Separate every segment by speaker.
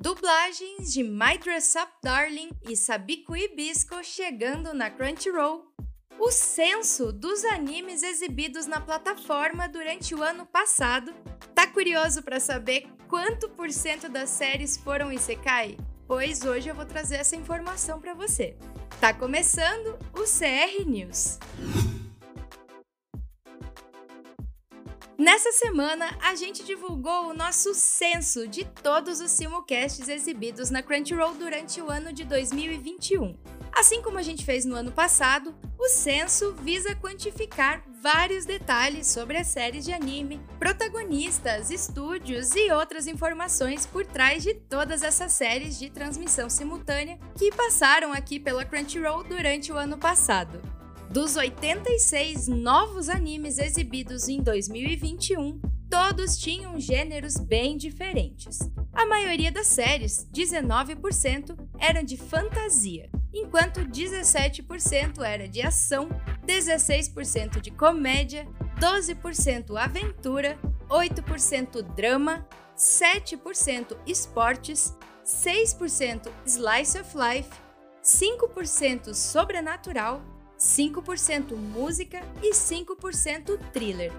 Speaker 1: Dublagens de My Dress Up Darling e Sabiku Hibisco chegando na Crunchyroll. O censo dos animes exibidos na plataforma durante o ano passado. Tá curioso para saber quanto por cento das séries foram Isekai? Pois hoje eu vou trazer essa informação para você. Tá começando o CR News. Nessa semana, a gente divulgou o nosso censo de todos os simulcasts exibidos na Crunchyroll durante o ano de 2021. Assim como a gente fez no ano passado, o censo visa quantificar vários detalhes sobre as séries de anime, protagonistas, estúdios e outras informações por trás de todas essas séries de transmissão simultânea que passaram aqui pela Crunchyroll durante o ano passado. Dos 86 novos animes exibidos em 2021, todos tinham gêneros bem diferentes. A maioria das séries, 19%, eram de fantasia, enquanto 17% era de ação, 16% de comédia, 12% aventura, 8% drama, 7% esportes, 6% slice of life, 5% sobrenatural 5% música e 5% thriller.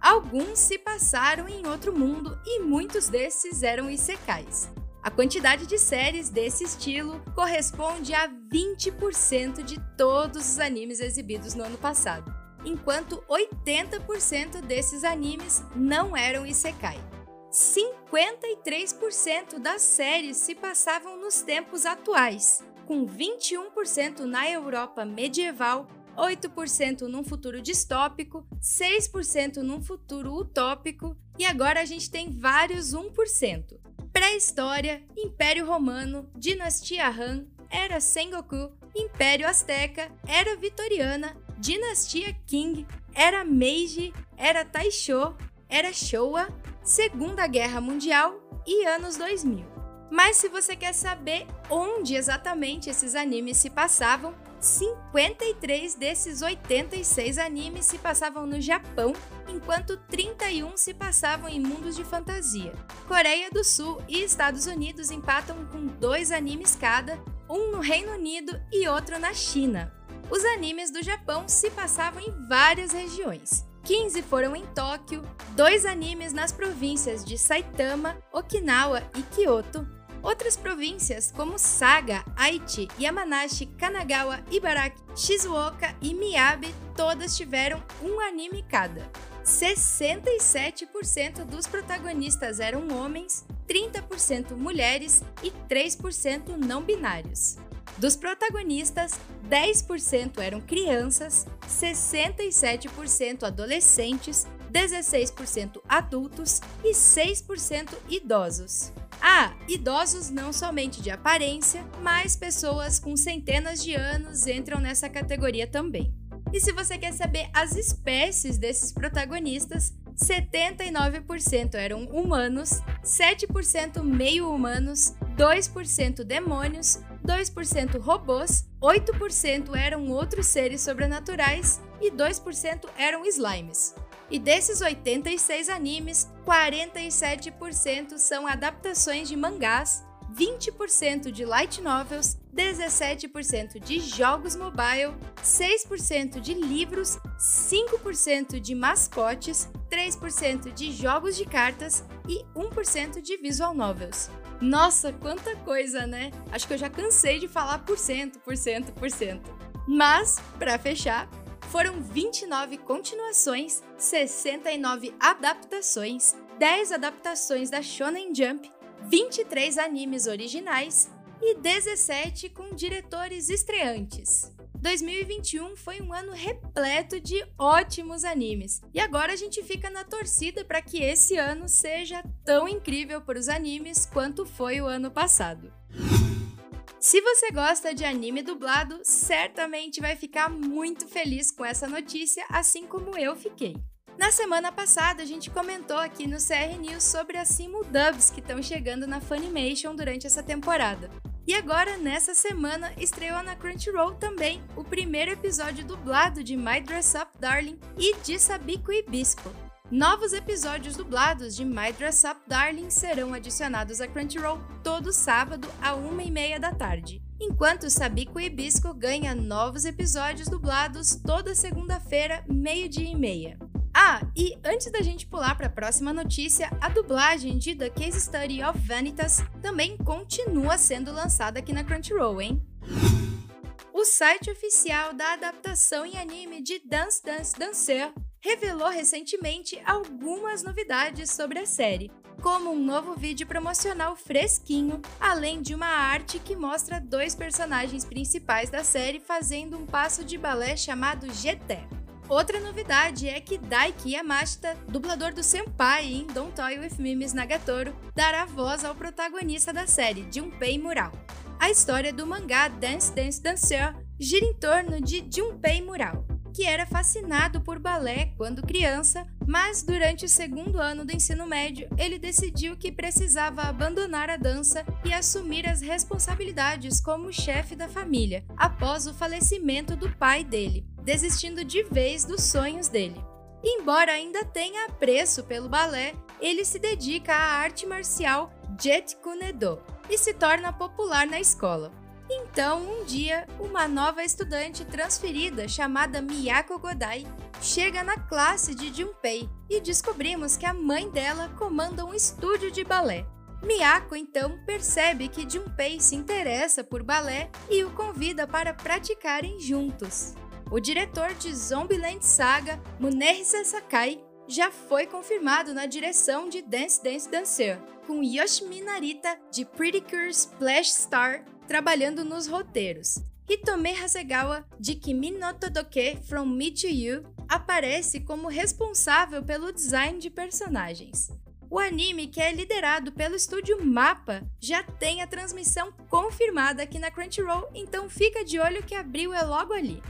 Speaker 1: Alguns se passaram em outro mundo e muitos desses eram isekais. A quantidade de séries desse estilo corresponde a 20% de todos os animes exibidos no ano passado, enquanto 80% desses animes não eram isekai. 53% das séries se passavam nos tempos atuais, com 21% na Europa medieval, 8% num futuro distópico, 6% num futuro utópico e agora a gente tem vários 1%. Pré-história, Império Romano, Dinastia Han, Era Sengoku, Império Azteca, Era Vitoriana, Dinastia Qing, Era Meiji, Era Taisho, Era Showa, Segunda Guerra Mundial e anos 2000. Mas se você quer saber onde exatamente esses animes se passavam, 53 desses 86 animes se passavam no Japão, enquanto 31 se passavam em mundos de fantasia. Coreia do Sul e Estados Unidos empatam com dois animes cada, um no Reino Unido e outro na China. Os animes do Japão se passavam em várias regiões. 15 foram em Tóquio, dois animes nas províncias de Saitama, Okinawa e Kyoto, Outras províncias, como Saga, Aichi, Yamanashi, Kanagawa, Ibaraki, Shizuoka e Miyabi, todas tiveram um anime cada. 67% dos protagonistas eram homens, 30% mulheres e 3% não binários. Dos protagonistas, 10% eram crianças, 67% adolescentes, 16% adultos e 6% idosos. Ah, idosos não somente de aparência, mas pessoas com centenas de anos entram nessa categoria também. E se você quer saber as espécies desses protagonistas, 79% eram humanos, 7% meio-humanos, 2% demônios, 2% robôs, 8% eram outros seres sobrenaturais e 2% eram slimes. E desses 86 animes, 47% são adaptações de mangás, 20% de light novels, 17% de jogos mobile, 6% de livros, 5% de mascotes, 3% de jogos de cartas e 1% de visual novels. Nossa, quanta coisa, né? Acho que eu já cansei de falar por cento, por cento, por cento. Mas, para fechar, foram 29 continuações, 69 adaptações, 10 adaptações da Shonen Jump, 23 animes originais e 17 com diretores estreantes. 2021 foi um ano repleto de ótimos animes. E agora a gente fica na torcida para que esse ano seja tão incrível para os animes quanto foi o ano passado. Se você gosta de anime dublado, certamente vai ficar muito feliz com essa notícia, assim como eu fiquei. Na semana passada, a gente comentou aqui no CR News sobre as simuldubs que estão chegando na Funimation durante essa temporada. E agora, nessa semana, estreou na Crunchyroll também o primeiro episódio dublado de My Dress Up Darling e de Hibisco. Novos episódios dublados de My Dress Up Darling serão adicionados a Crunchyroll todo sábado e meia da tarde, enquanto Sabico e Bisco ganha novos episódios dublados toda segunda-feira, meio-dia e meia. Ah, e antes da gente pular para a próxima notícia, a dublagem de The Case Study of Vanitas também continua sendo lançada aqui na Crunchyroll, hein? O site oficial da adaptação em anime de Dance Dance Dancer revelou recentemente algumas novidades sobre a série, como um novo vídeo promocional fresquinho, além de uma arte que mostra dois personagens principais da série fazendo um passo de balé chamado GT. Outra novidade é que Daiki Yamashita, dublador do Senpai em Don't Toy With Mimes Nagatoro, dará voz ao protagonista da série, Junpei Mural. A história do mangá Dance Dance Dancer gira em torno de Junpei Mural, que era fascinado por balé quando criança, mas durante o segundo ano do ensino médio ele decidiu que precisava abandonar a dança e assumir as responsabilidades como chefe da família após o falecimento do pai dele, desistindo de vez dos sonhos dele. Embora ainda tenha apreço pelo balé, ele se dedica à arte marcial Jet Kunedo e se torna popular na escola. Então, um dia, uma nova estudante transferida chamada Miyako Godai chega na classe de Junpei e descobrimos que a mãe dela comanda um estúdio de balé. Miyako então percebe que Junpei se interessa por balé e o convida para praticarem juntos. O diretor de Zombieland Saga, Munehisa Sakai, já foi confirmado na direção de Dance Dance Dancer, com Yoshimi Narita de Pretty Cure Splash Star trabalhando nos roteiros. Hitome Hasegawa, de Kimi no Todoke From Me to You, aparece como responsável pelo design de personagens. O anime, que é liderado pelo estúdio Mapa, já tem a transmissão confirmada aqui na Crunchyroll, então fica de olho que abril é logo ali.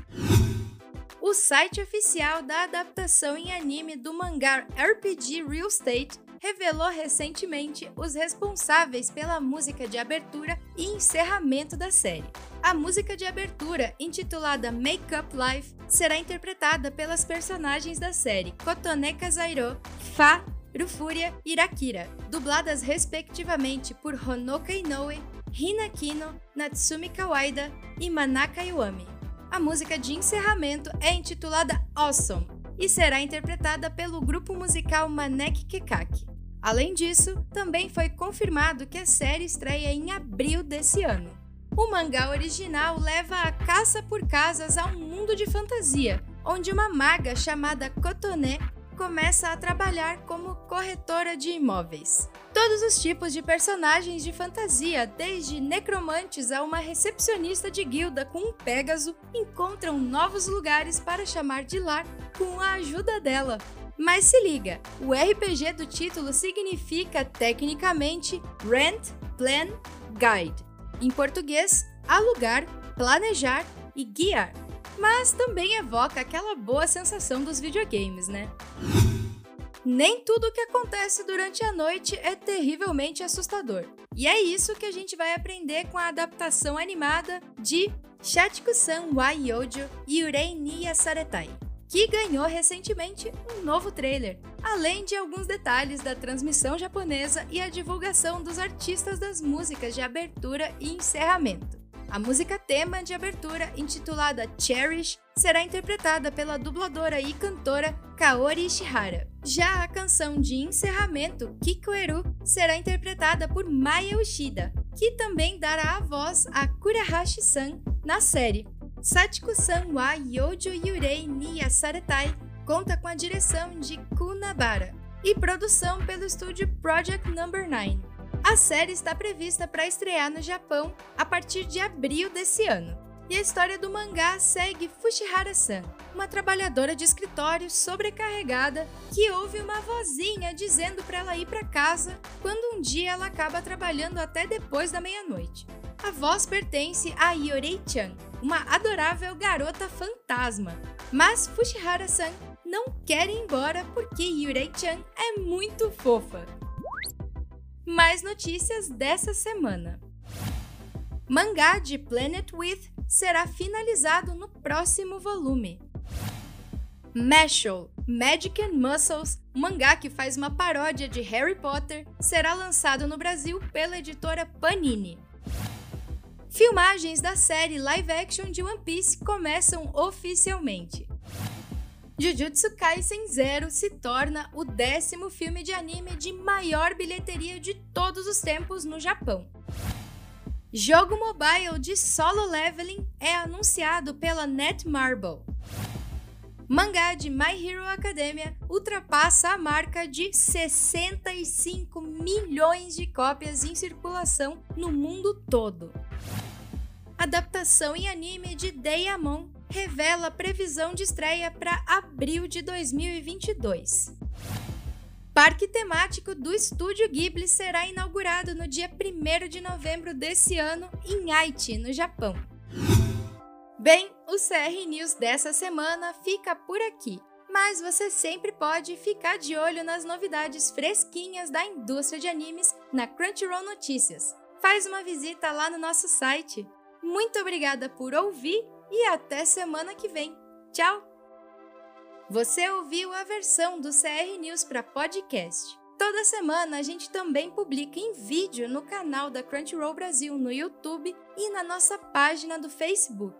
Speaker 1: O site oficial da adaptação em anime do mangá RPG Real Estate revelou recentemente os responsáveis pela música de abertura e encerramento da série. A música de abertura, intitulada Make Up Life, será interpretada pelas personagens da série Kotone Kazairo, Fa, Rufuria e Irakira, dubladas respectivamente por Honoka Inoue, Hina Kino, Natsumi Kawaida e Manaka Iwami. A música de encerramento é intitulada Awesome e será interpretada pelo grupo musical Manek Kekaki. Além disso, também foi confirmado que a série estreia em abril desse ano. O mangá original leva a caça por casas a um mundo de fantasia, onde uma maga chamada Kotone começa a trabalhar como corretora de imóveis. Todos os tipos de personagens de fantasia, desde necromantes a uma recepcionista de guilda com um Pégaso, encontram novos lugares para chamar de lar com a ajuda dela. Mas se liga, o RPG do título significa tecnicamente Rent, Plan, Guide. Em português, alugar, planejar e guiar mas também evoca aquela boa sensação dos videogames, né? Nem tudo o que acontece durante a noite é terrivelmente assustador. E é isso que a gente vai aprender com a adaptação animada de Shachiko-san wa Yojo Yurei ni Yasaretai, que ganhou recentemente um novo trailer, além de alguns detalhes da transmissão japonesa e a divulgação dos artistas das músicas de abertura e encerramento. A música tema de abertura, intitulada Cherish, será interpretada pela dubladora e cantora Kaori Ishihara. Já a canção de encerramento, Kikoeru, será interpretada por Maya Ushida, que também dará a voz a Kurahashi-san na série. Satiko-san wa Yojo Yurei ni Yasaretai conta com a direção de Kunabara e produção pelo estúdio Project Number 9. A série está prevista para estrear no Japão a partir de abril desse ano. E a história do mangá segue Fushihara-san, uma trabalhadora de escritório sobrecarregada que ouve uma vozinha dizendo para ela ir para casa quando um dia ela acaba trabalhando até depois da meia-noite. A voz pertence a Yorei-chan, uma adorável garota fantasma. Mas Fushihara-san não quer ir embora porque Yurei-chan é muito fofa mais notícias dessa semana. Mangá de Planet With será finalizado no próximo volume. Mashal, Magic and Muscles mangá que faz uma paródia de Harry Potter será lançado no Brasil pela editora Panini. Filmagens da série live action de One Piece começam oficialmente. Jujutsu Kaisen Zero se torna o décimo filme de anime de maior bilheteria de todos os tempos no Japão. Jogo mobile de solo leveling é anunciado pela Netmarble. Mangá de My Hero Academia ultrapassa a marca de 65 milhões de cópias em circulação no mundo todo. Adaptação em anime de Deiyamon revela previsão de estreia para abril de 2022. Parque temático do Estúdio Ghibli será inaugurado no dia 1 de novembro desse ano em Aichi, no Japão. Bem, o CR News dessa semana fica por aqui, mas você sempre pode ficar de olho nas novidades fresquinhas da indústria de animes na Crunchyroll Notícias. Faz uma visita lá no nosso site. Muito obrigada por ouvir e até semana que vem. Tchau! Você ouviu a versão do CR News para podcast. Toda semana a gente também publica em vídeo no canal da Crunchyroll Brasil no YouTube e na nossa página do Facebook.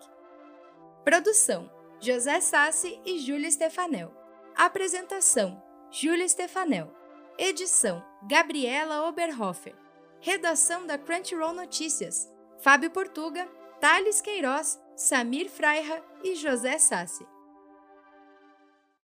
Speaker 1: Produção: José Sassi e Júlia Stefanel. Apresentação: Júlia Stefanel. Edição: Gabriela Oberhofer. Redação da Crunchyroll Notícias: Fábio Portuga, Thales Queiroz Samir Freira e José Sassi.